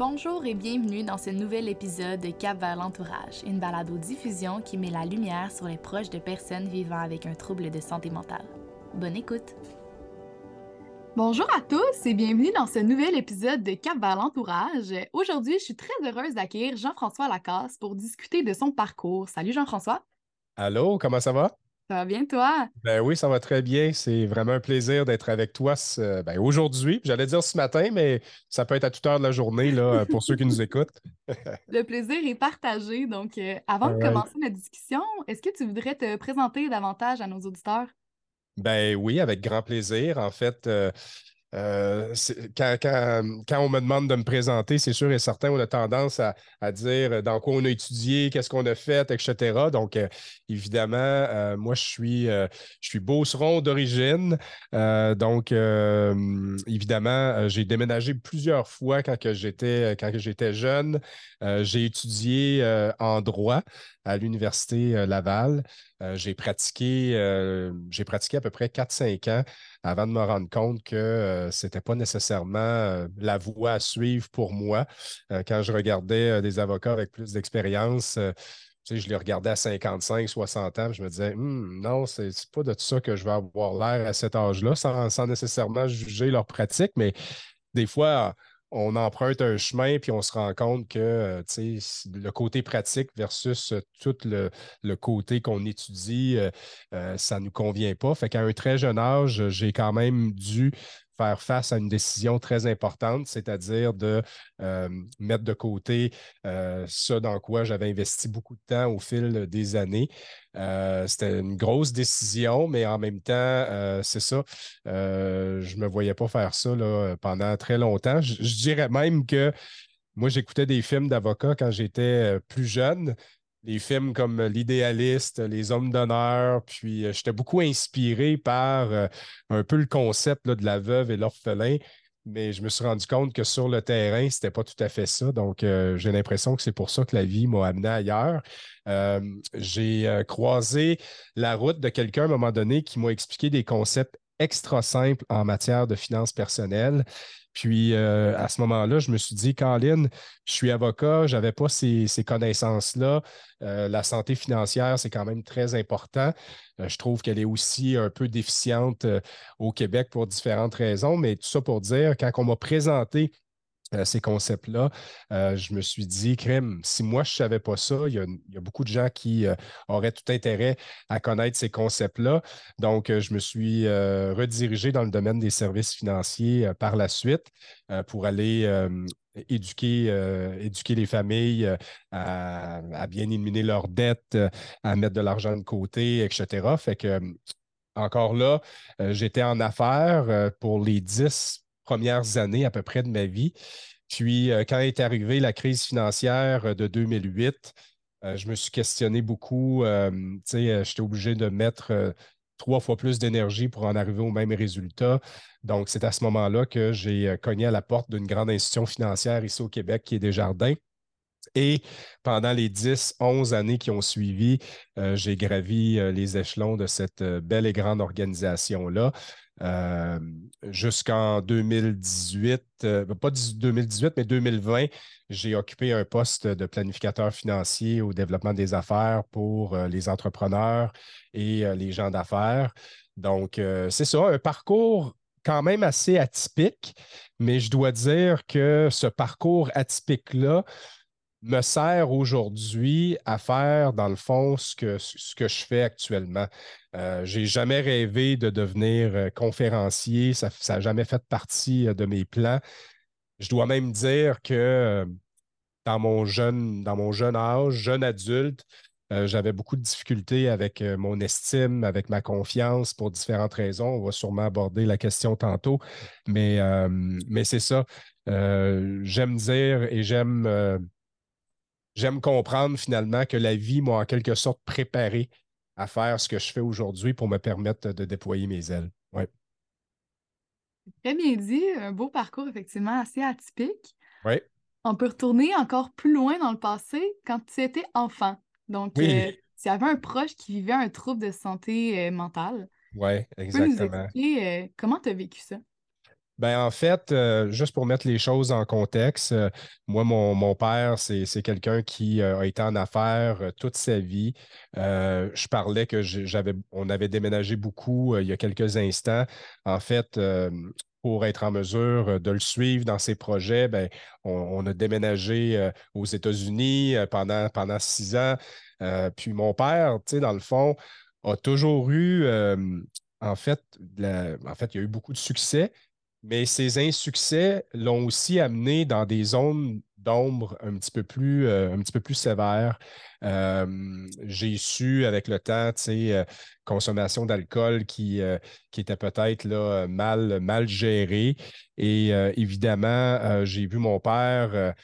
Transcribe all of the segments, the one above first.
Bonjour et bienvenue dans ce nouvel épisode de Cap vers l'entourage, une balado-diffusion qui met la lumière sur les proches de personnes vivant avec un trouble de santé mentale. Bonne écoute! Bonjour à tous et bienvenue dans ce nouvel épisode de Cap vers l'entourage. Aujourd'hui, je suis très heureuse d'accueillir Jean-François Lacasse pour discuter de son parcours. Salut Jean-François! Allô, comment ça va? Ça va bien, toi? Ben oui, ça va très bien. C'est vraiment un plaisir d'être avec toi ben aujourd'hui. J'allais dire ce matin, mais ça peut être à toute heure de la journée là, pour ceux qui nous écoutent. Le plaisir est partagé. Donc, euh, avant de commencer notre discussion, est-ce que tu voudrais te présenter davantage à nos auditeurs? Ben oui, avec grand plaisir. En fait, euh, euh, quand, on me demande de me présenter, c'est sûr et certain, on a tendance à, dire dans quoi on a étudié, qu'est-ce qu'on a fait, etc. Donc, euh, évidemment, euh, moi, je suis, je suis beauceron d'origine. donc, évidemment, j'ai déménagé plusieurs fois quand j'étais, quand j'étais jeune. j'ai étudié en droit à l'Université Laval. j'ai pratiqué, j'ai pratiqué à peu près 4-5 ans avant de me rendre compte que euh, ce n'était pas nécessairement euh, la voie à suivre pour moi. Euh, quand je regardais des avocats avec plus d'expérience, je les regardais à 55, 60 ans, je me disais, «Hum, non, c'est pas de ça que je vais avoir l'air à cet âge-là, sans, sans, nécessairement juger leur pratique, mais des fois, on emprunte un chemin, puis on se rend compte que euh, le côté pratique versus euh, tout le, côté qu'on étudie, euh, ça ne nous convient pas. Fait qu'à un très jeune âge, j'ai quand même dû faire face à une décision très importante, c'est-à-dire de euh, mettre de côté euh, ce dans quoi j'avais investi beaucoup de temps au fil des années. Euh, c'était une grosse décision, mais en même temps, c'est ça. je ne me voyais pas faire ça là, pendant très longtemps. je dirais même que moi, j'écoutais des films d'avocats quand j'étais plus jeune les films comme L'idéaliste, Les hommes d'honneur, puis euh, j'étais beaucoup inspiré par euh, un peu le concept de la veuve et l'orphelin, mais je me suis rendu compte que sur le terrain, ce n'était pas tout à fait ça. Donc, euh, j'ai l'impression que c'est pour ça que la vie m'a amené ailleurs. j'ai croisé la route de quelqu'un à un moment donné qui m'a expliqué des concepts extra simples en matière de finances personnelles. Puis euh, à ce moment-là, je me suis dit, Caroline, je suis avocat, je n'avais pas ces, connaissances-là. Euh, la santé financière, c'est quand même très important. Euh, je trouve qu'elle est aussi un peu déficiente au Québec pour différentes raisons, mais tout ça pour dire, quand on m'a présenté euh, ces concepts-là, euh, je me suis dit, crème, si moi je ne savais pas ça, il y, a, beaucoup de gens qui euh, auraient tout intérêt à connaître ces concepts-là. Donc, je me suis redirigé dans le domaine des services financiers par la suite pour aller éduquer, éduquer les familles à, à, bien éliminer leurs dettes, à mettre de l'argent de côté, etc. Fait que encore là, j'étais en affaires pour les dix premières années à peu près de ma vie. Puis, euh, quand est arrivée la crise financière euh, de 2008, euh, je me suis questionné beaucoup. J'étais obligé de mettre trois fois plus d'énergie pour en arriver au même résultat. Donc, c'est à ce moment-là que j'ai cogné à la porte d'une grande institution financière ici au Québec qui est Desjardins. Et pendant les 10, 11 années qui ont suivi, j'ai gravi les échelons de cette belle et grande organisation-là. Euh, jusqu'en 2018, euh, pas 2018, mais 2020, j'ai occupé un poste de planificateur financier au développement des affaires pour euh, les entrepreneurs et les gens d'affaires. Donc, c'est ça, un parcours quand même assez atypique, mais je dois dire que ce parcours atypique-là, me sert aujourd'hui à faire, dans le fond, ce que, ce que je fais actuellement. Euh, je n'ai jamais rêvé de devenir euh, conférencier, ça n'a jamais fait partie euh, de mes plans. Je dois même dire que dans mon jeune, dans mon jeune âge, jeune adulte, j'avais beaucoup de difficultés avec mon estime, avec ma confiance pour différentes raisons. On va sûrement aborder la question tantôt, mais, mais c'est ça. j'aime dire et j'aime j'aime comprendre finalement que la vie m'a en quelque sorte préparé à faire ce que je fais aujourd'hui pour me permettre de déployer mes ailes. Ouais. Très bien dit, un beau parcours effectivement assez atypique. Oui. On peut retourner encore plus loin dans le passé quand tu étais enfant. Donc, oui. Euh, tu avais un proche qui vivait un trouble de santé euh, mentale. Oui, exactement. Tu peux nous expliquer euh, comment tu as vécu ça? Ben, en fait, euh, juste pour mettre les choses en contexte, euh, moi, mon, père, c'est quelqu'un qui euh, a été en affaires toute sa vie. je parlais que j'avais, on avait déménagé beaucoup il y a quelques instants. En fait, pour être en mesure de le suivre dans ses projets, ben, on, a déménagé aux États-Unis pendant, pendant six ans. puis mon père, tu sais, dans le fond, a toujours eu, en fait, en fait, il y a eu beaucoup de succès, mais ces insuccès l'ont aussi amené dans des zones d'ombre un petit peu plus, euh, un petit peu plus sévères. Euh, j'ai su avec le temps, tu sais, euh, consommation d'alcool qui, qui était peut-être là, mal, mal gérée. Et évidemment, j'ai vu mon père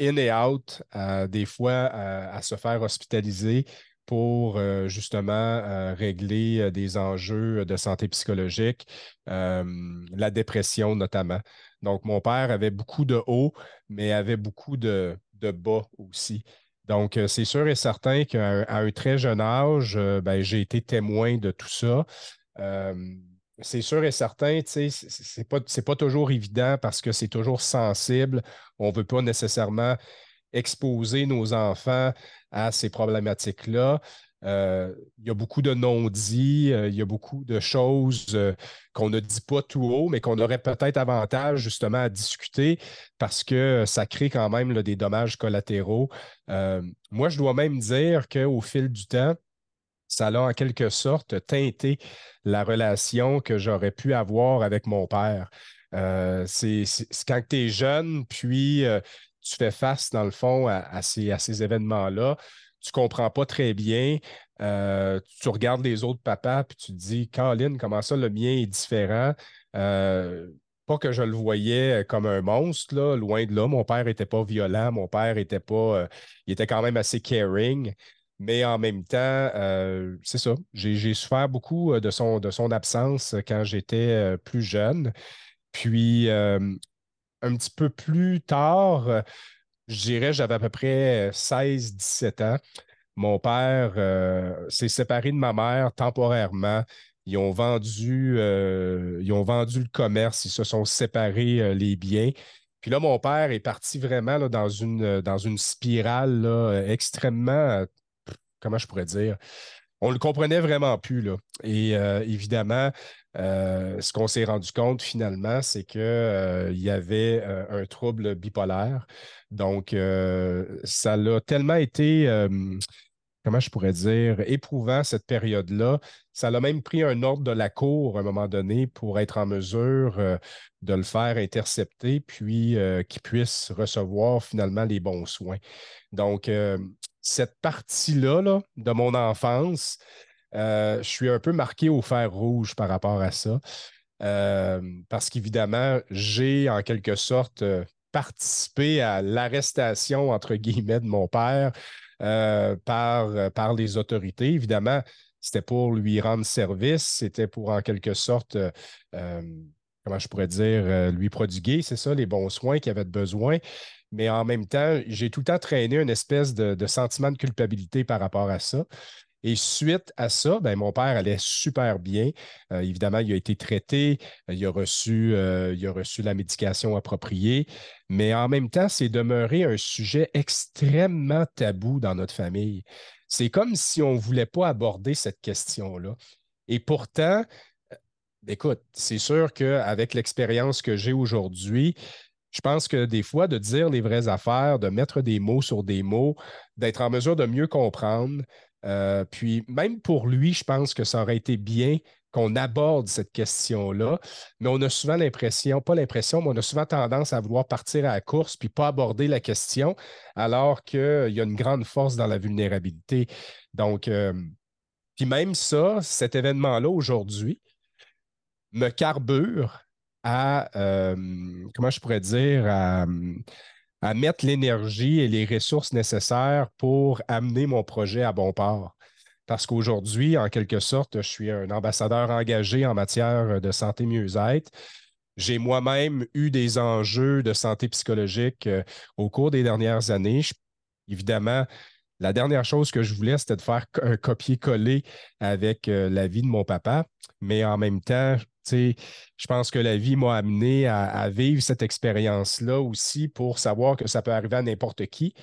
in et out, des fois à se faire hospitaliser pour euh, justement euh, régler euh, des enjeux de santé psychologique, la dépression notamment. Donc, mon père avait beaucoup de hauts, mais avait beaucoup de, bas aussi. Donc, c'est sûr et certain qu'à un très jeune âge, ben, j'ai été témoin de tout ça. c'est sûr et certain, ce n'est pas, pas toujours évident parce que c'est toujours sensible. On ne veut pas nécessairement exposer nos enfants à ces problématiques-là. Euh, il y a beaucoup de non-dits, euh, il y a beaucoup de choses euh, qu'on ne dit pas tout haut, mais qu'on aurait peut-être avantage justement à discuter parce que ça crée quand même des dommages collatéraux. moi, je dois même dire qu'au fil du temps, ça a en quelque sorte teinté la relation que j'aurais pu avoir avec mon père. c'est quand tu es jeune, puis tu fais face, dans le fond, à, ces, événements-là. Tu ne comprends pas très bien. Euh, tu regardes les autres papas, puis tu te dis, Caroline, comment ça, le mien est différent? Euh, pas que je le voyais comme un monstre, là, loin de là. Mon père n'était pas violent, mon père était pas. Euh, il était quand même assez caring. Mais en même temps, c'est ça. J'ai souffert beaucoup de son absence quand j'étais plus jeune. Puis un petit peu plus tard, euh, je dirais, j'avais à peu près 16-17 ans. Mon père euh, s'est séparé de ma mère temporairement. Ils ont vendu, euh, ils ont vendu le commerce, ils se sont séparés les biens. Puis là, mon père est parti vraiment dans, une, dans une spirale extrêmement, comment je pourrais dire, on le comprenait vraiment plus. Là. Et évidemment, euh, ce qu'on s'est rendu compte finalement, c'est qu'il euh, y avait euh, un trouble bipolaire. Donc, ça l'a tellement été, comment je pourrais dire, éprouvant cette période-là. Ça l'a même pris un ordre de la cour à un moment donné pour être en mesure de le faire intercepter, puis qu'il puisse recevoir finalement les bons soins. Donc, cette partie-là là, de mon enfance, euh, je suis un peu marqué au fer rouge par rapport à ça. Euh, parce qu'évidemment, j'ai en quelque sorte euh, participé à l'arrestation, entre guillemets, de mon père par, par les autorités. Évidemment, c'était pour lui rendre service, c'était pour en quelque sorte, comment je pourrais dire, lui prodiguer, c'est ça, les bons soins qu'il avait besoin. Mais en même temps, j'ai tout le temps traîné une espèce de sentiment de culpabilité par rapport à ça. Et suite à ça, ben, mon père allait super bien. Euh, évidemment, il a été traité, il a, reçu, euh, il a reçu la médication appropriée, mais en même temps, c'est demeuré un sujet extrêmement tabou dans notre famille. C'est comme si on ne voulait pas aborder cette question-là. Et pourtant, euh, écoute, c'est sûr qu'avec l'expérience que j'ai aujourd'hui, je pense que des fois, de dire les vraies affaires, de mettre des mots sur des mots, d'être en mesure de mieux comprendre, euh, puis même pour lui, je pense que ça aurait été bien qu'on aborde cette question-là, mais on a souvent l'impression, pas l'impression, mais on a souvent tendance à vouloir partir à la course puis pas aborder la question, alors qu'il y a une grande force dans la vulnérabilité. Donc, euh, puis même ça, cet événement-là aujourd'hui me carbure à, euh, comment je pourrais dire, à, à mettre l'énergie et les ressources nécessaires pour amener mon projet à bon port. Parce qu'aujourd'hui, en quelque sorte, je suis un ambassadeur engagé en matière de santé mieux-être. J'ai moi-même eu des enjeux de santé psychologique euh, au cours des dernières années. évidemment, la dernière chose que je voulais, c'était de faire un copier-coller avec la vie de mon papa, mais en même temps, je pense que la vie m'a amené à, vivre cette expérience-là aussi pour savoir que ça peut arriver à n'importe qui.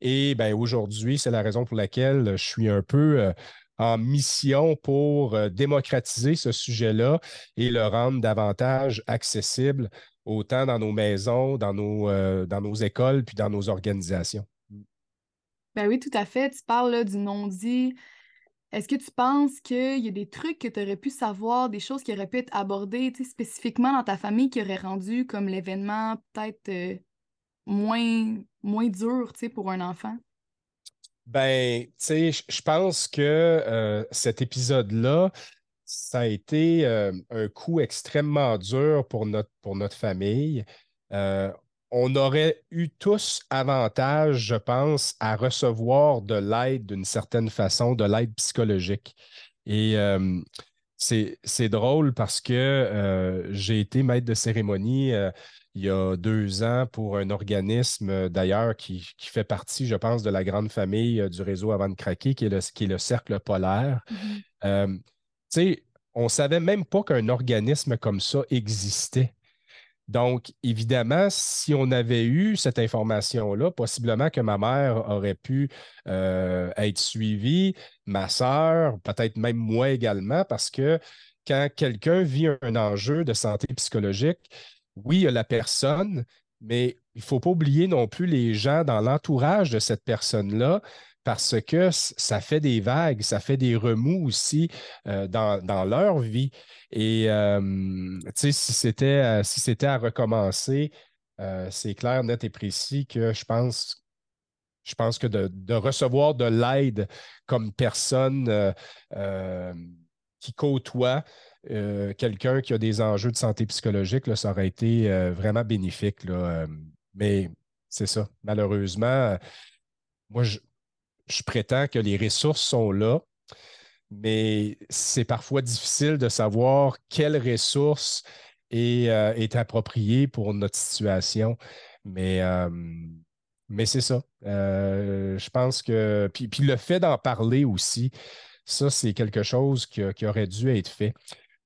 Et ben, aujourd'hui, c'est la raison pour laquelle je suis un peu euh, en mission pour euh, démocratiser ce sujet-là et le rendre davantage accessible, autant dans nos maisons, dans nos, euh, dans nos écoles, puis dans nos organisations. Ben oui, tout à fait. Tu parles du non-dit. Est-ce que tu penses qu'il y a des trucs que tu aurais pu savoir, des choses qui auraient pu être abordées spécifiquement dans ta famille qui auraient rendu comme l'événement peut-être moins, moins dur pour un enfant? Ben, tu sais, je pense que euh, cet épisode-là, ça a été euh, un coup extrêmement dur pour notre, pour notre famille. Euh, on aurait eu tous avantage, je pense, à recevoir de l'aide d'une certaine façon, de l'aide psychologique. Et c'est drôle parce que j'ai été maître de cérémonie il y a deux ans pour un organisme euh, d'ailleurs qui, fait partie, je pense, de la grande famille euh, du réseau Avant de craquer, qui est le, qui est le Cercle polaire. Mm-hmm. Euh, tu sais, on ne savait même pas qu'un organisme comme ça existait. Donc, évidemment, si on avait eu cette information-là, possiblement que ma mère aurait pu être suivie, ma sœur, peut-être même moi également, parce que quand quelqu'un vit un enjeu de santé psychologique, oui, il y a la personne, mais il ne faut pas oublier non plus les gens dans l'entourage de cette personne-là parce que ça fait des vagues, ça fait des remous aussi euh, dans, leur vie. Et euh, si c'était si c'était à recommencer, euh, c'est clair, net et précis que je pense je pense que de, de recevoir de l'aide comme personne qui côtoie euh, quelqu'un qui a des enjeux de santé psychologique, là, ça aurait été euh, vraiment bénéfique. Là, euh, mais c'est ça. Malheureusement, moi, je, prétends que les ressources sont là, mais c'est parfois difficile de savoir quelle ressource est, est appropriée pour notre situation. Mais, mais c'est ça. je pense que. Puis, puis le fait d'en parler aussi, ça, c'est quelque chose qui, aurait dû être fait.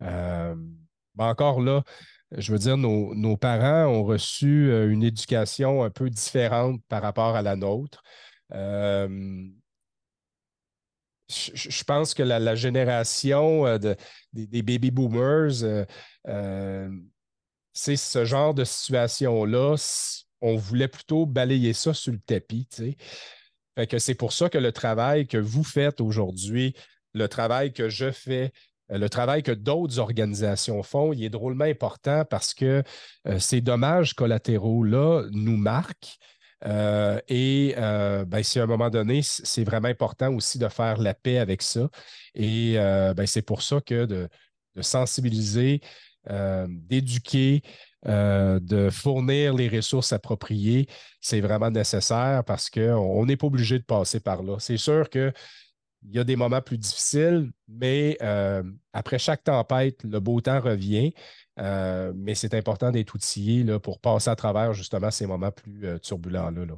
Euh, encore là, je veux dire, nos, parents ont reçu euh, une éducation un peu différente par rapport à la nôtre. Euh, je, pense que la, génération des, baby boomers, c'est ce genre de situation-là. On voulait plutôt balayer ça sur le tapis. que c'est pour ça que le travail que vous faites aujourd'hui, le travail que je fais, euh, le travail que d'autres organisations font, il est drôlement important parce que euh, ces dommages collatéraux-là nous marquent. Euh, et ben, si à un moment donné, c'est vraiment important aussi de faire la paix avec ça. Et ben, c'est pour ça que de, sensibiliser, d'éduquer, de fournir les ressources appropriées, c'est vraiment nécessaire parce qu'on n'est pas obligé de passer par là. C'est sûr que il y a des moments plus difficiles, mais euh, après chaque tempête, le beau temps revient. Euh, mais c'est important d'être outillé là, pour passer à travers justement ces moments plus euh, turbulents-là. Là.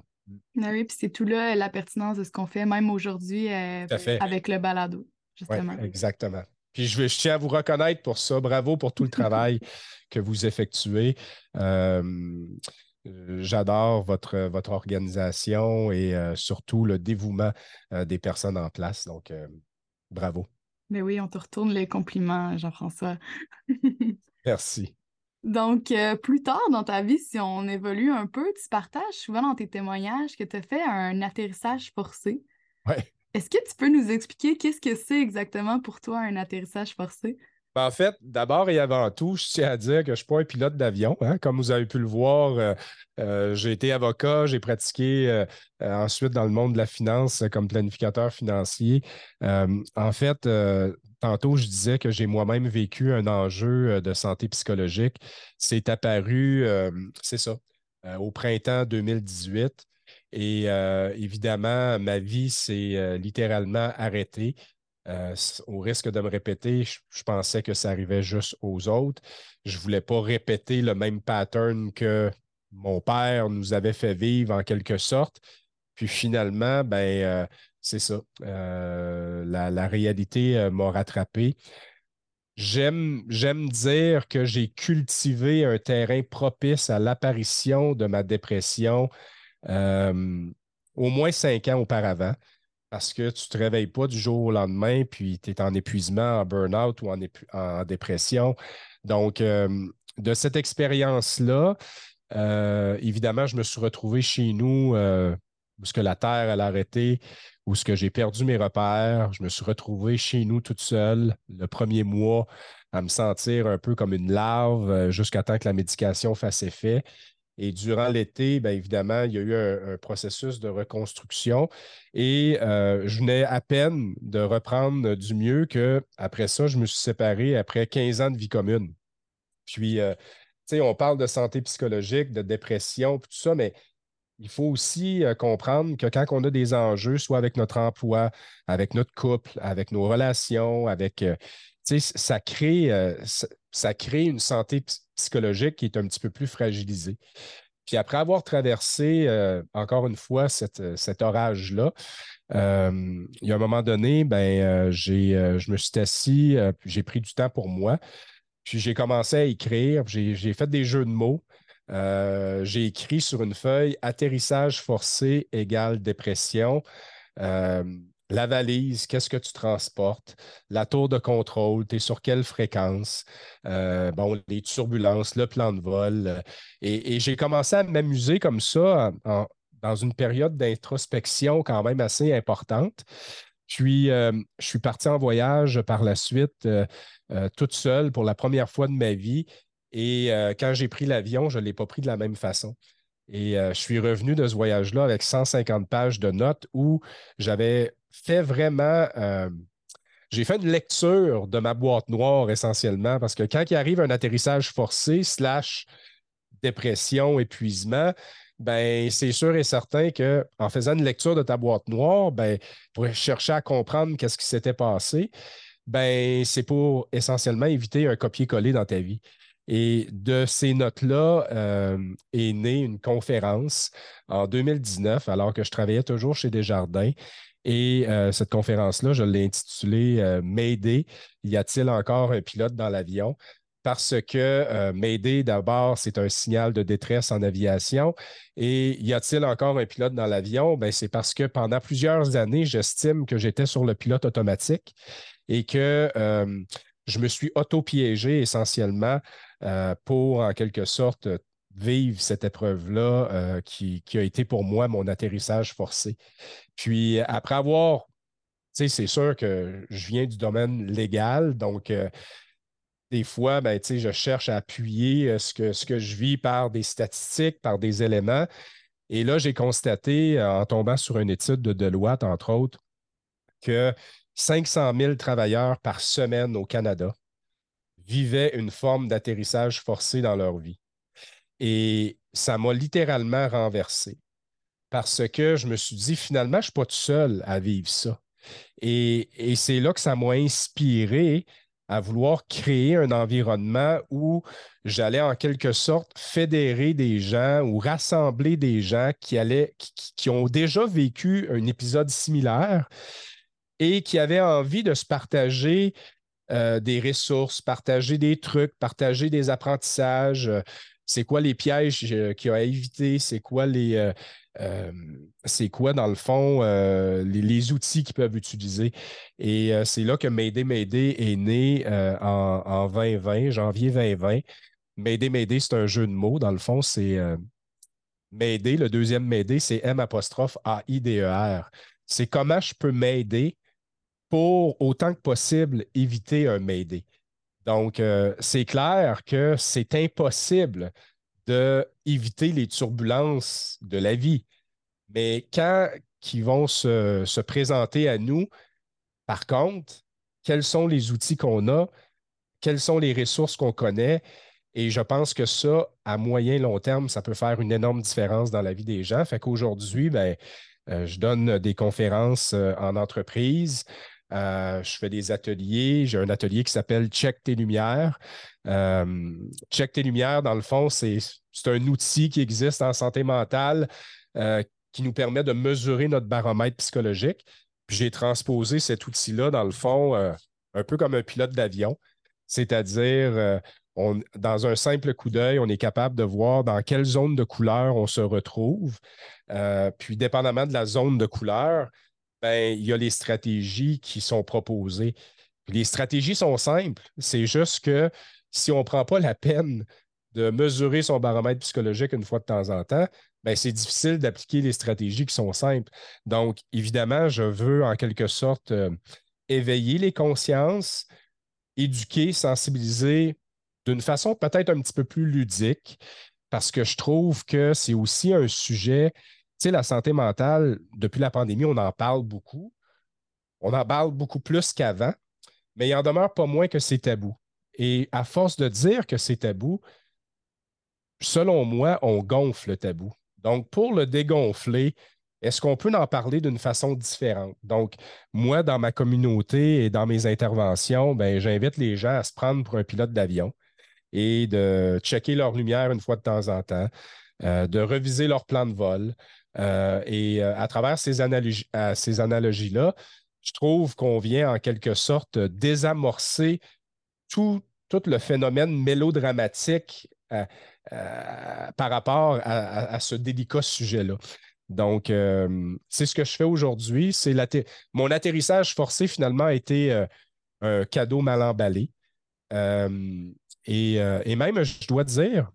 Ah oui, puis c'est tout là la pertinence de ce qu'on fait, même aujourd'hui avec le balado, justement. exactement. Puis je, je, tiens à vous reconnaître pour ça. Bravo pour tout le travail que vous effectuez. Euh, j'adore votre, votre organisation et euh, surtout le dévouement euh, des personnes en place. Donc, bravo. Mais oui, on te retourne les compliments, Jean-François. Merci. Donc, plus tard dans ta vie, si on évolue un peu, tu partages souvent dans tes témoignages que tu as fait un atterrissage forcé. Oui. Est-ce que tu peux nous expliquer qu'est-ce que c'est exactement pour toi un atterrissage forcé? Ben, en fait, d'abord et avant tout, je tiens à dire que je ne suis pas un pilote d'avion. Hein. Comme vous avez pu le voir, euh, euh, j'ai été avocat, j'ai pratiqué euh, ensuite dans le monde de la finance comme planificateur financier. en fait, tantôt, je disais que j'ai moi-même vécu un enjeu de santé psychologique. C'est apparu, c'est ça, au printemps 2018. Et évidemment, ma vie s'est littéralement arrêtée. Euh, au risque de me répéter, je, pensais que ça arrivait juste aux autres. Je ne voulais pas répéter le même pattern que mon père nous avait fait vivre en quelque sorte. Puis finalement, ben, euh, c'est ça. la, réalité m'a rattrapé. J'aime dire que j'ai cultivé un terrain propice à l'apparition de ma dépression au moins cinq ans auparavant parce que tu ne te réveilles pas du jour au lendemain, puis tu es en épuisement, en burn-out ou en, dépression. Donc, euh, de cette expérience-là, euh, évidemment, je me suis retrouvé chez nous euh, où ce que la Terre a arrêté, où ce que j'ai perdu mes repères. Je me suis retrouvé chez nous toute seule le premier mois à me sentir un peu comme une larve jusqu'à temps que la médication fasse effet. Et durant l'été, bien évidemment, il y a eu un, processus de reconstruction et euh, je venais à peine de reprendre du mieux que après ça, je me suis séparé après 15 ans de vie commune. Puis, euh, tu sais, on parle de santé psychologique, de dépression, tout ça, mais il faut aussi euh, comprendre que quand on a des enjeux, soit avec notre emploi, avec notre couple, avec nos relations, avec, tu sais, ça crée, crée une santé psychologique qui est un petit peu plus fragilisée. Puis après avoir traversé, euh, encore une fois, euh, cet orage-là, euh, il y a un moment donné, ben, je me suis assis, j'ai pris du temps pour moi, puis j'ai commencé à écrire, j'ai fait des jeux de mots. j'ai écrit sur une feuille atterrissage forcé égale dépression la valise, qu'est-ce que tu transportes, la tour de contrôle, tu es sur quelle fréquence, euh, bon, les turbulences, le plan de vol. Euh, et, j'ai commencé à m'amuser comme ça dans une période d'introspection quand même assez importante. Puis, euh, je suis parti en voyage par la suite toute seule pour la première fois de ma vie. Et quand j'ai pris l'avion, je ne l'ai pas pris de la même façon. Et je suis revenu de ce voyage-là avec 150 pages de notes où j'avais fait vraiment. Euh, j'ai fait une lecture de ma boîte noire essentiellement parce que quand il arrive un atterrissage forcé, slash dépression, épuisement, ben, c'est sûr et certain qu'en faisant une lecture de ta boîte noire, ben, pour chercher à comprendre qu'est-ce qui s'était passé, ben, c'est pour essentiellement éviter un copier-coller dans ta vie. Et de ces notes-là euh, est née une conférence en 2019, alors que je travaillais toujours chez Desjardins. Et euh, cette conférence-là, je l'ai intitulée euh, y a-t-il encore un pilote dans l'avion? Parce que euh, d'abord, c'est un signal de détresse en aviation. Et y a-t-il encore un pilote dans l'avion? Ben, c'est parce que pendant plusieurs années, j'estime que j'étais sur le pilote automatique et que je me suis auto-piégé essentiellement pour, en quelque sorte, vivre cette épreuve-là euh, qui, a été pour moi mon atterrissage forcé. Puis après avoir, tu sais, c'est sûr que je viens du domaine légal, donc euh, des fois, ben, tu sais, je cherche à appuyer euh, ce que, ce que je vis par des statistiques, par des éléments. Et là, j'ai constaté, en tombant sur une étude de Deloitte, entre autres, que 500 000 travailleurs par semaine au Canada vivaient une forme d'atterrissage forcé dans leur vie. Et ça m'a littéralement renversé parce que je me suis dit, finalement, je ne suis pas tout seul à vivre ça. Et, c'est là que ça m'a inspiré à vouloir créer un environnement où j'allais en quelque sorte fédérer des gens ou rassembler des gens qui, allaient, qui, ont déjà vécu un épisode similaire et qui avaient envie de se partager euh, des ressources, partager des trucs, partager des apprentissages, c'est quoi les pièges euh, qu'il a éviter, c'est quoi les. Euh, euh, c'est quoi, dans le fond, les, outils qu'ils peuvent utiliser? Et c'est là que Mayday Mayday est né en, 2020, janvier 2020. Mayday Mayday, c'est un jeu de mots. Dans le fond, c'est Mayday, le deuxième Mayday, c'est M apostrophe A-I-D-E-R. C'est comment je peux m'aider pour autant que possible éviter un Mayday. Donc, euh, c'est clair que c'est impossible d'éviter les turbulences de la vie. Mais quand ils vont se, présenter à nous, par contre, quels sont les outils qu'on a, quelles sont les ressources qu'on connaît? Et je pense que ça, à moyen long terme, ça peut faire une énorme différence dans la vie des gens. Fait qu'aujourd'hui, ben, euh, je donne des conférences euh, en entreprise. Euh, je fais des ateliers. J'ai un atelier qui s'appelle Check tes lumières. Euh, Check tes lumières, dans le fond, c'est un outil qui existe en santé mentale euh, qui nous permet de mesurer notre baromètre psychologique. J'ai transposé cet outil-là, dans le fond, un peu comme un pilote d'avion. C'est-à-dire, dans un simple coup d'œil, on est capable de voir dans quelle zone de couleur on se retrouve. Puis, dépendamment de la zone de couleur, ben, il y a les stratégies qui sont proposées. les stratégies sont simples. C'est juste que si on ne prend pas la peine de mesurer son baromètre psychologique une fois de temps en temps, ben, c'est difficile d'appliquer les stratégies qui sont simples. Donc, évidemment, je veux en quelque sorte euh, éveiller les consciences, éduquer, sensibiliser d'une façon peut-être un petit peu plus ludique, parce que je trouve que c'est aussi un sujet, sais, la santé mentale, depuis la pandémie, on en parle beaucoup. On en parle beaucoup plus qu'avant, mais il en demeure pas moins que c'est tabou. Et à force de dire que c'est tabou, selon moi, on gonfle le tabou. Donc, pour le dégonfler, est-ce qu'on peut en parler d'une façon différente? Donc, moi, dans ma communauté et dans mes interventions, ben, j'invite les gens à se prendre pour un pilote d'avion et de checker leur lumière une fois de temps en temps, euh, de reviser leur plan de vol. Euh, et euh, à travers ces, analogies, analogies-là, je trouve qu'on vient en quelque sorte désamorcer tout, le phénomène mélodramatique par rapport à, ce délicat sujet-là. Donc, c'est ce que je fais aujourd'hui. Mon atterrissage forcé, finalement, a été un cadeau mal emballé. Euh, et, même, je dois dire,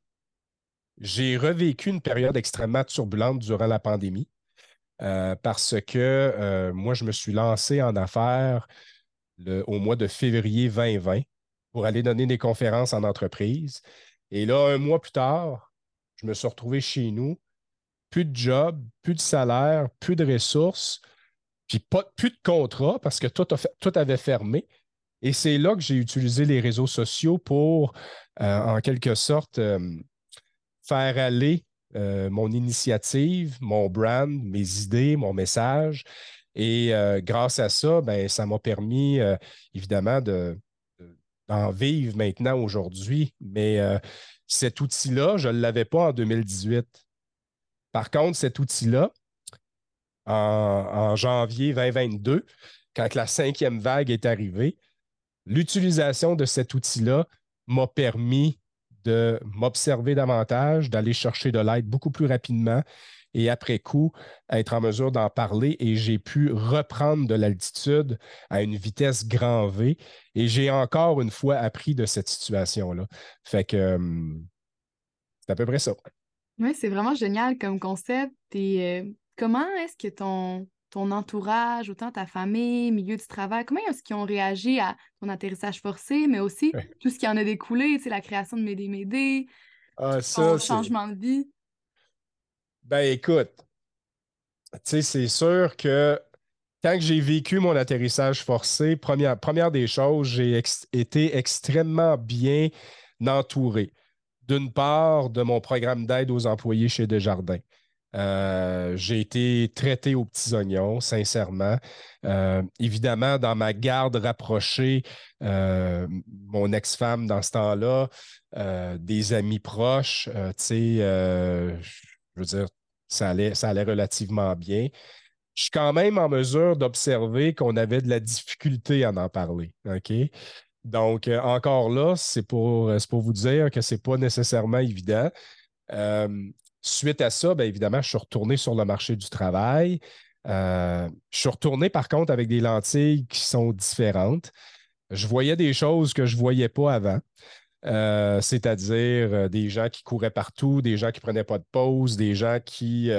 j'ai revécu une période extrêmement turbulente durant la pandémie euh, parce que euh, moi, je me suis lancé en affaires au mois de février 2020 pour aller donner des conférences en entreprise. Et là, un mois plus tard, je me suis retrouvé chez nous, plus de job, plus de salaire, plus de ressources, puis pas, plus de contrat parce que tout, tout avait fermé. Et c'est là que j'ai utilisé les réseaux sociaux pour, euh, en quelque sorte, faire aller euh, mon initiative, mon brand, mes idées, mon message. Et grâce à ça, ben, ça m'a permis, évidemment, d'en vivre maintenant aujourd'hui. Mais cet outil-là, je ne l'avais pas en 2018. Par contre, cet outil-là, en, janvier 2022, quand la cinquième vague est arrivée, l'utilisation de cet outil-là m'a permis de m'observer davantage, d'aller chercher de l'aide beaucoup plus rapidement et après coup, être en mesure d'en parler et j'ai pu reprendre de l'altitude à une vitesse grand V et j'ai encore une fois appris de cette situation-là. Fait que hum, c'est à peu près ça. Oui, c'est vraiment génial comme concept. Et euh, comment est-ce que ton, ton entourage, autant ta famille, milieu du travail, comment est-ce qu'ils ont réagi à ton atterrissage forcé, mais aussi tout ce qui en a découlé, tu sais, la création de Médé Médé, ah, ton changement de vie? Ben écoute, tu sais, c'est sûr que quand j'ai vécu mon atterrissage forcé, première, première des choses, j'ai été extrêmement bien entouré. D'une part, de mon programme d'aide aux employés chez Desjardins. Euh, j'ai été traité aux petits oignons, sincèrement. Euh, évidemment, dans ma garde rapprochée, euh, mon ex-femme dans ce temps-là, des amis proches, tu sais, je veux dire, ça allait, ça allait relativement bien. Je suis quand même en mesure d'observer qu'on avait de la difficulté à en parler. OK? Donc, encore là, c'est pour, pour vous dire que ce n'est pas nécessairement évident. Suite à ça, bien évidemment, je suis retourné sur le marché du travail. Euh, je suis retourné, par contre, avec des lentilles qui sont différentes. Je voyais des choses que je ne voyais pas avant. Euh, c'est-à-dire euh, des gens qui couraient partout, des gens qui ne prenaient pas de pause, des gens qui,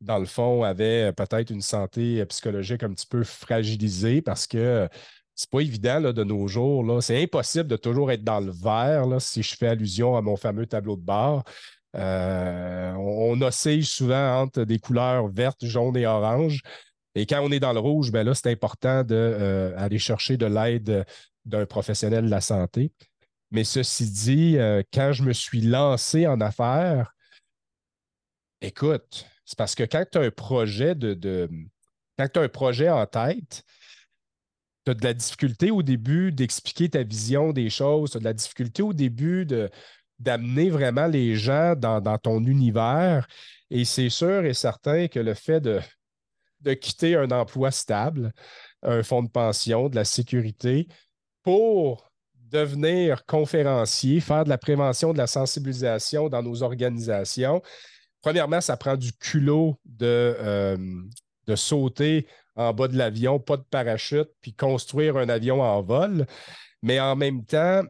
dans le fond, avaient peut-être une santé psychologique un petit peu fragilisée parce que c'est pas évident de nos jours. C'est impossible de toujours être dans le vert là, si je fais allusion à mon fameux tableau de bord. Euh, on, oscille souvent entre des couleurs vertes, jaunes et oranges. Et quand on est dans le rouge, ben là, c'est important d'aller euh, chercher de l'aide d'un professionnel de la santé. Mais ceci dit, euh, quand je me suis lancé en affaires, écoute, c'est parce que quand tu un projet de, quand tu as un projet en tête, tu as de la difficulté au début d'expliquer ta vision des choses, tu as de la difficulté au début de, d'amener vraiment les gens dans, ton univers. Et c'est sûr et certain que le fait de, quitter un emploi stable, un fonds de pension, de la sécurité, pour devenir conférencier, faire de la prévention, de la sensibilisation dans nos organisations. Premièrement, ça prend du culot de, euh, de sauter en bas de l'avion, pas de parachute, puis construire un avion en vol. Mais en même temps,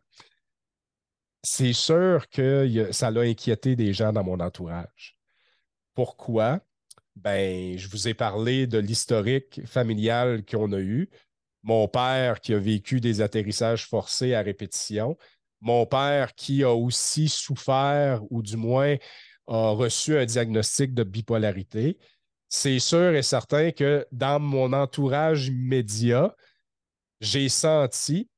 c'est sûr que ça l'a inquiété des gens dans mon entourage. Pourquoi? Ben, je vous ai parlé de l'historique familial qu'on a eu. Mon père qui a vécu des atterrissages forcés à répétition. Mon père qui a aussi souffert, ou du moins a reçu un diagnostic de bipolarité. C'est sûr et certain que dans mon entourage immédiat, j'ai senti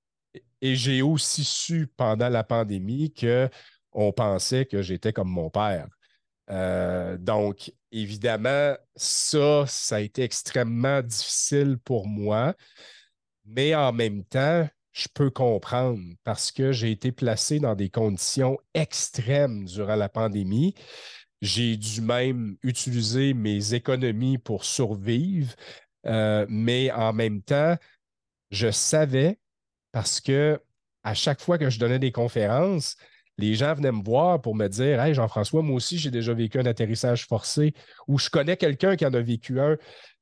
et j'ai aussi su pendant la pandémie qu'on pensait que j'étais comme mon père. Euh, donc, évidemment, ça, ça a été extrêmement difficile pour moi, mais en même temps, je peux comprendre parce que j'ai été placé dans des conditions extrêmes durant la pandémie. J'ai dû même utiliser mes économies pour survivre, euh, mais en même temps, je savais parce que à chaque fois que je donnais des conférences, les gens venaient me voir pour me dire Hey, Jean-François, moi aussi, j'ai déjà vécu un atterrissage forcé ou je connais quelqu'un qui en a vécu un.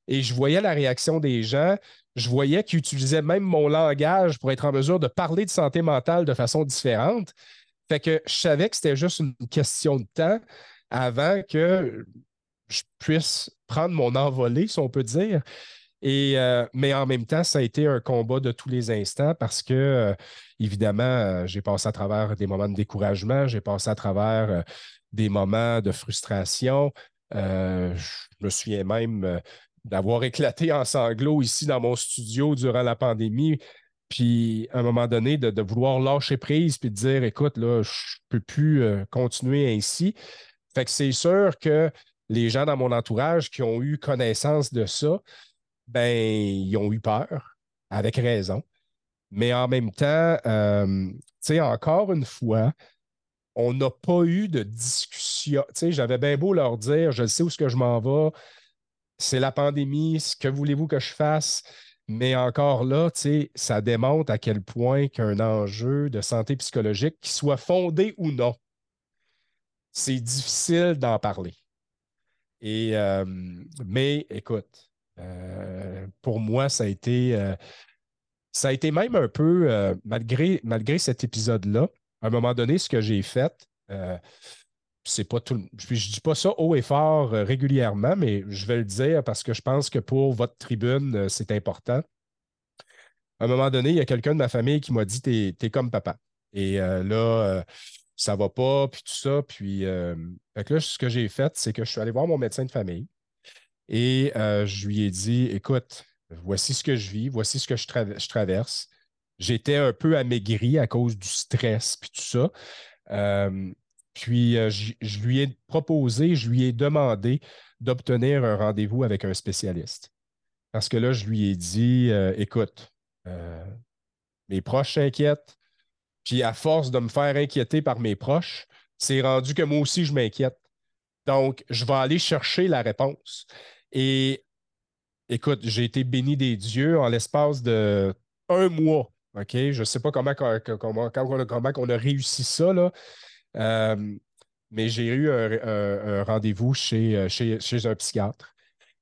Et je voyais la réaction des gens. Je voyais qu'ils utilisaient même mon langage pour être en mesure de parler de santé mentale de façon différente. Fait que je savais que c'était juste une question de temps avant que je puisse prendre mon envolée, si on peut dire. Euh, mais en même temps, ça a été un combat de tous les instants parce que, euh, évidemment, euh, j'ai passé à travers des moments de découragement, j'ai passé à travers des moments de frustration. je me souviens même d'avoir éclaté en sanglots ici dans mon studio durant la pandémie. Puis, à un moment donné, de, vouloir lâcher prise puis de dire, écoute, là, je ne peux plus continuer ainsi. Fait que c'est sûr que les gens dans mon entourage qui ont eu connaissance de ça, ben, ils ont eu peur, avec raison. Mais en même temps, euh, tu sais, encore une fois, on n'a pas eu de discussion. Tu sais, j'avais bien beau leur dire, je sais où ce que je m'en vais, c'est la pandémie, ce que voulez-vous que je fasse? Mais encore là, tu sais, ça démontre à quel point qu'un enjeu de santé psychologique, qui soit fondé ou non, c'est difficile d'en parler. Et, euh, mais écoute, euh, pour moi, ça a été, euh, ça a été même un peu, euh, malgré, malgré cet épisode-là, à un moment donné, ce que j'ai fait, c'est pas tout. Je, ne dis pas ça haut et fort régulièrement, mais je vais le dire parce que je pense que pour votre tribune, c'est important. À un moment donné, il y a quelqu'un de ma famille qui m'a dit T'es es comme papa. Et là, ça va pas, puis tout ça. Puis là, ce que j'ai fait, c'est que je suis allé voir mon médecin de famille. Et euh, je lui ai dit écoute, voici ce que je vis, voici ce que je, traverse. J'étais un peu amaigri à cause du stress puis tout ça. Euh, puis euh, je, lui ai proposé, je lui ai demandé d'obtenir un rendez-vous avec un spécialiste. Parce que là, je lui ai dit écoute, mes proches s'inquiètent, puis à force de me faire inquiéter par mes proches, c'est rendu que moi aussi, je m'inquiète. Donc, je vais aller chercher la réponse. Et écoute, j'ai été béni des dieux en l'espace de un mois. OK? Je ne sais pas comment, comment, comment, on a réussi ça, là. Euh, mais j'ai eu un, rendez-vous chez, chez, un psychiatre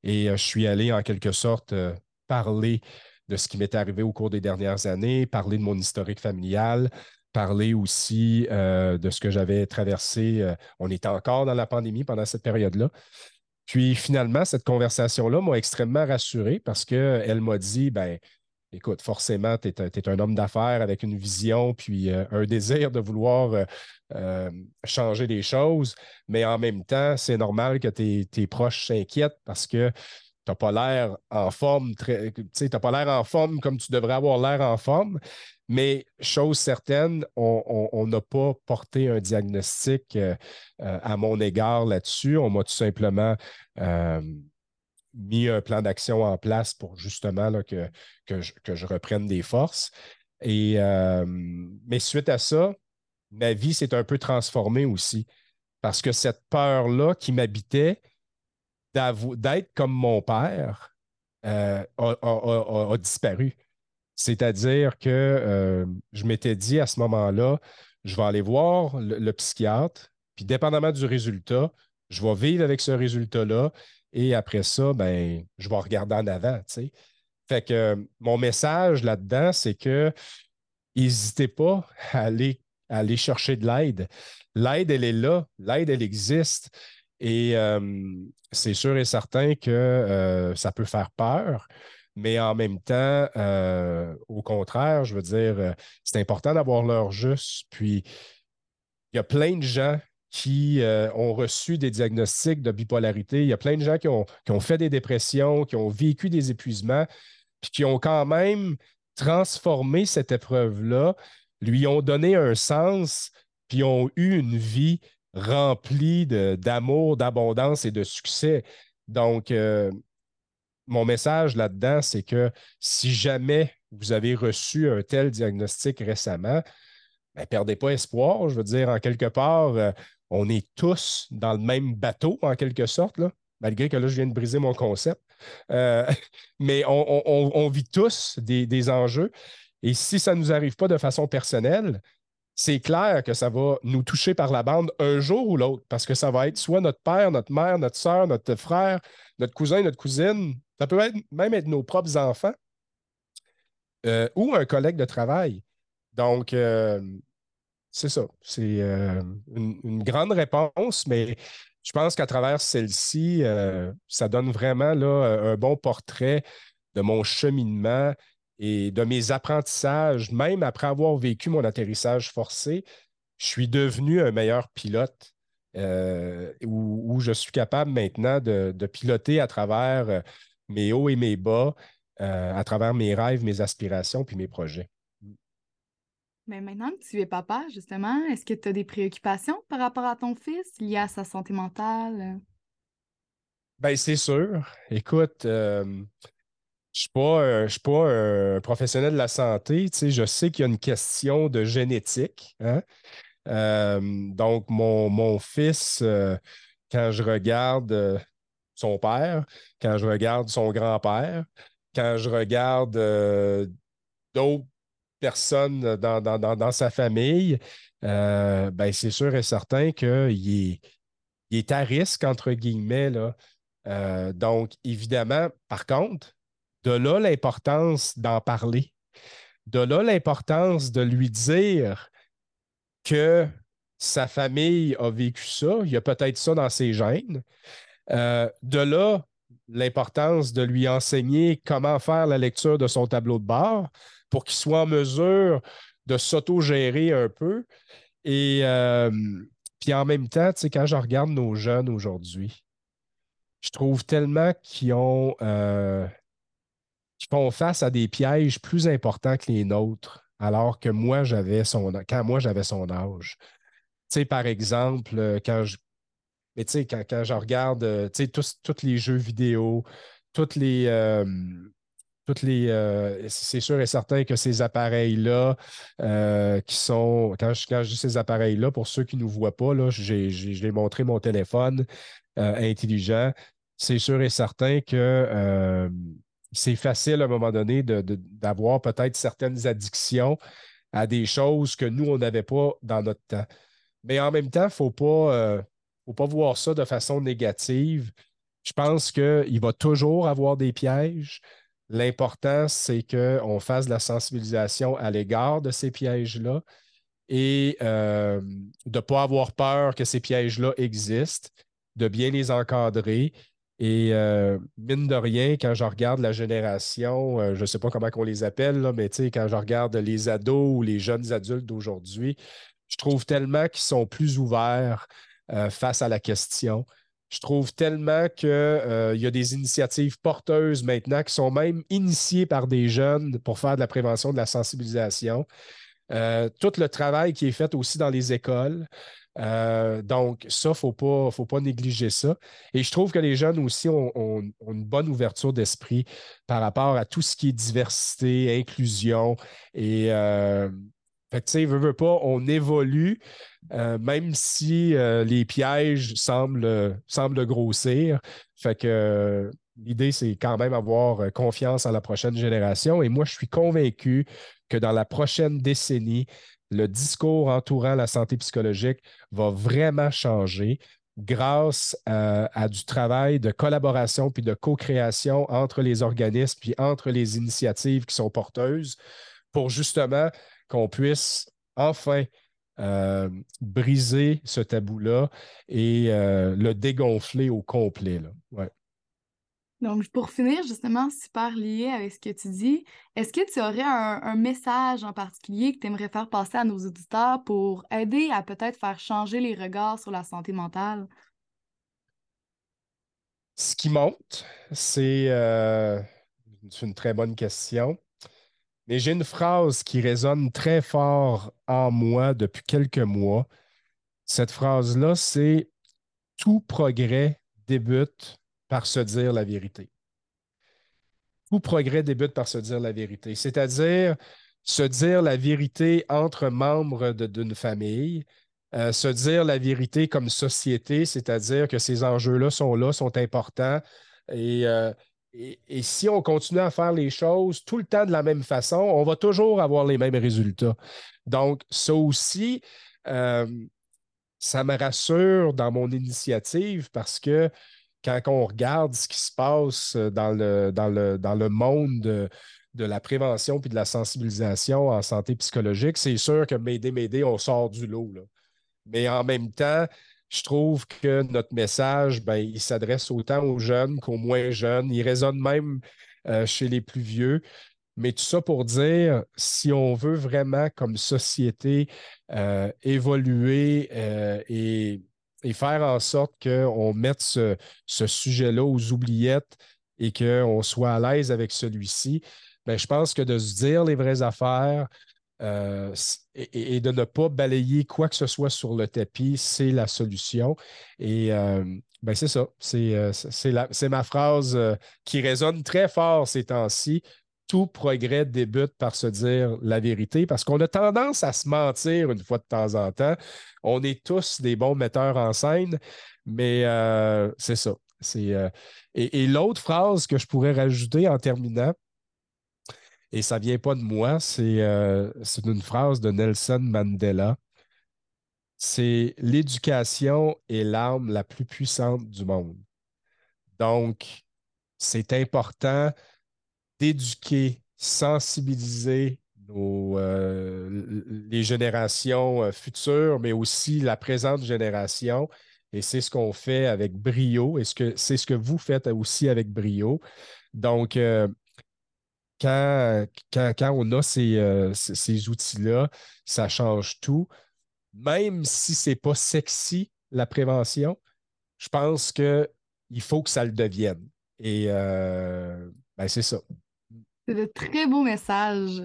et euh, je suis allé en quelque sorte euh, parler de ce qui m'est arrivé au cours des dernières années, parler de mon historique familial, parler aussi de ce que j'avais traversé. on était encore dans la pandémie pendant cette période-là. Puis finalement, cette conversation-là m'a extrêmement rassuré parce qu'elle m'a dit ben, écoute, forcément, tu es, un homme d'affaires avec une vision, puis euh, un désir de vouloir euh, euh, changer les choses, mais en même temps, c'est normal que tes, proches s'inquiètent parce que tu n'as pas l'air en forme, tu n'as pas l'air en forme comme tu devrais avoir l'air en forme. Mais chose certaine, on n'a pas porté un diagnostic euh, euh, à mon égard là-dessus. On m'a tout simplement euh, mis un plan d'action en place pour justement que, je, reprenne des forces. Mais suite à ça, ma vie s'est un peu transformée aussi. Parce que cette peur-là qui m'habitait d'être comme mon père, a, disparu. C'est-à-dire que je m'étais dit à ce moment-là, je vais aller voir le, psychiatre, puis dépendamment du résultat, je vais vivre avec ce résultat-là, et après ça, ben, je vais regarder en avant. Fait que mon message là-dedans, c'est que n'hésitez pas à aller, chercher de l'aide. L'aide, elle est là, l'aide, elle existe. Et c'est sûr et certain que euh, ça peut faire peur, mais en même temps, euh, au contraire, je veux dire, euh, c'est important d'avoir l'heure juste. Puis, il y a plein de gens qui ont reçu des diagnostics de bipolarité. Il y a plein de gens qui ont, qui ont fait des dépressions, qui ont vécu des épuisements, puis qui ont quand même transformé cette épreuve-là, lui ont donné un sens, puis ont eu une vie remplie d'amour, d'abondance et de succès. Donc, euh, mon message là-dedans, c'est que si jamais vous avez reçu un tel diagnostic récemment, ne ben, perdez pas espoir. Je veux dire, en quelque part, euh, on est tous dans le même bateau, en quelque sorte, malgré que là, je viens de briser mon concept. Euh, mais on, vit tous des, des, enjeux. Et si ça ne nous arrive pas de façon personnelle, c'est clair que ça va nous toucher par la bande un jour ou l'autre, parce que ça va être soit notre père, notre mère, notre soeur, notre frère, notre cousin, notre cousine. Ça peut même être nos propres enfants euh, ou un collègue de travail. Donc, euh, c'est ça. C'est euh, une, grande réponse, mais je pense qu'à travers celle-ci, ça donne vraiment là, un bon portrait de mon cheminement et de mes apprentissages, même après avoir vécu mon atterrissage forcé, je suis devenu un meilleur pilote où, je suis capable maintenant de, piloter à travers mes hauts et mes bas, euh, à travers mes rêves, mes aspirations puis mes projets. Mais maintenant que tu es papa, justement, est-ce que tu as des préoccupations par rapport à ton fils liées à sa santé mentale? Bien, c'est sûr. Écoute, je ne suis, pas un professionnel de la santé. je sais qu'il y a une question de génétique. Hein. Euh, donc, mon, fils, euh, quand je regarde euh, son père, quand je regarde son grand-père, quand je regarde d'autres personnes dans, sa famille, ben, c'est sûr et certain qu'il est, il est à risque, entre guillemets. Là. donc, évidemment, par contre, de là l'importance d'en parler. De là l'importance de lui dire que sa famille a vécu ça, il y a peut-être ça dans ses gènes. Euh, de là l'importance de lui enseigner comment faire la lecture de son tableau de bord pour qu'il soit en mesure de s'auto-gérer un peu. Et euh, puis en même temps, quand je regarde nos jeunes aujourd'hui, je trouve tellement qu'ils ont euh, font face à des pièges plus importants que les nôtres, alors que moi, j'avais son quand moi j'avais son âge. Tu par exemple, quand je. Mais tu sais, quand, je regarde euh, tous, les jeux vidéo, toutes les. Euh, toutes les. c'est sûr et certain que ces appareils-là, qui sont. Quand je, quand je dis ces appareils-là, pour ceux qui ne nous voient pas, là, j'ai montré mon téléphone intelligent. C'est sûr et certain que c'est facile à un moment donné d'avoir peut-être certaines addictions à des choses que nous, on n'avait pas dans notre temps. Mais en même temps, il ne faut, pas, euh, faut pas voir ça de façon négative. Je pense qu'il va toujours avoir des pièges. L'important, c'est qu'on fasse de la sensibilisation à l'égard de ces pièges-là et euh, de ne pas avoir peur que ces pièges-là existent, de bien les encadrer et euh, mine de rien, quand je regarde la génération, euh, je ne sais pas comment on les appelle, là, mais quand je regarde les ados ou les jeunes adultes d'aujourd'hui, je trouve tellement qu'ils sont plus ouverts euh, face à la question. Je trouve tellement qu'il y a des initiatives porteuses maintenant qui sont même initiées par des jeunes pour faire de la prévention, de la sensibilisation. tout le travail qui est fait aussi dans les écoles, euh, donc, ça, il ne faut pas, négliger ça. Et je trouve que les jeunes aussi ont, une bonne ouverture d'esprit par rapport à tout ce qui est diversité, inclusion. Et, euh, tu sais, veut, veut pas, on évolue, euh, même si les pièges semblent, semblent grossir. Fait que l'idée, c'est quand même avoir confiance en la prochaine génération. Et moi, je suis convaincu que dans la prochaine décennie, le discours entourant la santé psychologique va vraiment changer grâce à, du travail de collaboration puis de co-création entre les organismes puis entre les initiatives qui sont porteuses pour justement qu'on puisse enfin euh, briser ce tabou-là et euh, le dégonfler au complet. Là. Donc, pour finir, justement, super lié avec ce que tu dis, est-ce que tu aurais un, message en particulier que tu aimerais faire passer à nos auditeurs pour aider à peut-être faire changer les regards sur la santé mentale? Ce qui monte, c'est euh, une très bonne question. Mais j'ai une phrase qui résonne très fort en moi depuis quelques mois. Cette phrase-là, c'est Tout progrès débute par se dire la vérité. Tout progrès débute par se dire la vérité, c'est-à-dire se dire la vérité entre membres d'une famille, euh, se dire la vérité comme société, c'est-à-dire que ces enjeux-là sont là, sont importants. Et, euh, et, si on continue à faire les choses tout le temps de la même façon, on va toujours avoir les mêmes résultats. Donc, ça aussi, euh, ça me rassure dans mon initiative parce que quand on regarde ce qui se passe dans le, dans le, dans le monde de, la prévention puis de la sensibilisation en santé psychologique, c'est sûr que m'aider, m'aider, on sort du lot. Mais en même temps, je trouve que notre message, ben, il s'adresse autant aux jeunes qu'aux moins jeunes. Il résonne même euh, chez les plus vieux. Mais tout ça pour dire, si on veut vraiment, comme société, euh, évoluer euh, et et faire en sorte qu'on mette ce, sujet-là aux oubliettes et qu'on soit à l'aise avec celui-ci, bien, je pense que de se dire les vraies affaires euh, et, de ne pas balayer quoi que ce soit sur le tapis, c'est la solution. Et euh, ben, c'est ça. C'est, euh, ma phrase qui résonne très fort ces temps-ci tout progrès débute par se dire la vérité, parce qu'on a tendance à se mentir une fois de temps en temps. On est tous des bons metteurs en scène, mais c'est ça. Et, l'autre phrase que je pourrais rajouter en terminant, et ça ne vient pas de moi, euh, c'est une phrase de Nelson Mandela. C'est l'éducation est l'arme la plus puissante du monde. Donc, c'est important d'éduquer, sensibiliser euh, les générations euh, futures, mais aussi la présente génération. Et c'est ce qu'on fait avec brio et c'est ce que vous faites aussi avec brio. Donc, euh, quand, quand, on a ces, ces outils-là, ça change tout. Même si ce n'est pas sexy, la prévention, je pense qu'il faut que ça le devienne. Et ben, c'est ça. C'est de très beaux messages.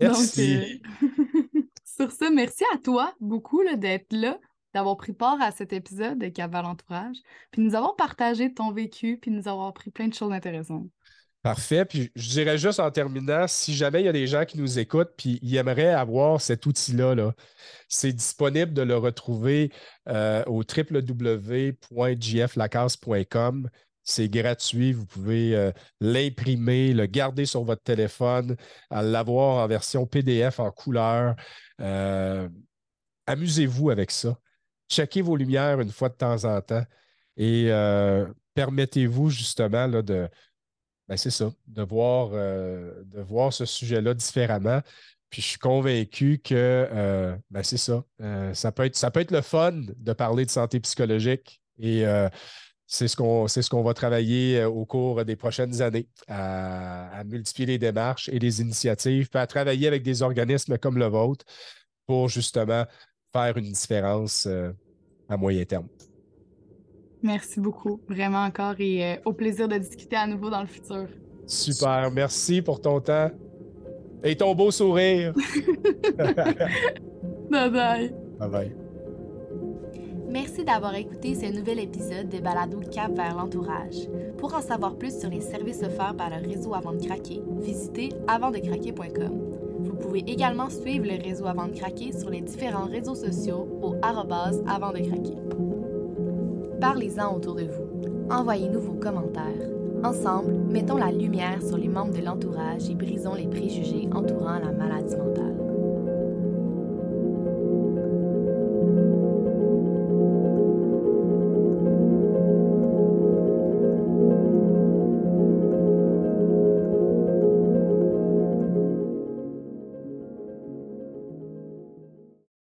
Merci. Donc, euh, sur ça, merci à toi beaucoup d'être là, d'avoir pris part à cet épisode de Cap Entourage, puis nous avons partagé ton vécu, puis nous avons appris plein de choses intéressantes. Parfait. Puis je dirais juste en terminant, si jamais il y a des gens qui nous écoutent puis ils aimeraient avoir cet outil-là, -là, c'est disponible de le retrouver euh, au www.jflacasse.com. C'est gratuit. Vous pouvez euh, l'imprimer, le garder sur votre téléphone, l'avoir en version PDF en couleur. Euh, amusez-vous avec ça. Checkez vos lumières une fois de temps en temps et permettez-vous justement là, de, c'est ça, de voir, de voir ce sujet-là différemment. Puis je suis convaincu que ben, c'est ça. ça, peut être, ça peut être le fun de parler de santé psychologique et c'est ce qu'on ce va travailler euh, au cours des prochaines années, à, multiplier les démarches et les initiatives, puis à travailler avec des organismes comme le vôtre pour justement faire une différence euh, à moyen terme. Merci beaucoup, vraiment encore, et euh, au plaisir de discuter à nouveau dans le futur. Super, merci pour ton temps et ton beau sourire. bye bye. Bye bye. Merci d'avoir écouté ce nouvel épisode de Balado Cap vers l'entourage. Pour en savoir plus sur les services offerts par le réseau Avant de craquer, visitez avantdecraquer.com. Vous pouvez également suivre le réseau Avant de craquer sur les différents réseaux sociaux au arrobase avant de craquer. Parlez-en autour de vous. Envoyez-nous vos commentaires. Ensemble, mettons la lumière sur les membres de l'entourage et brisons les préjugés entourant la maladie mentale.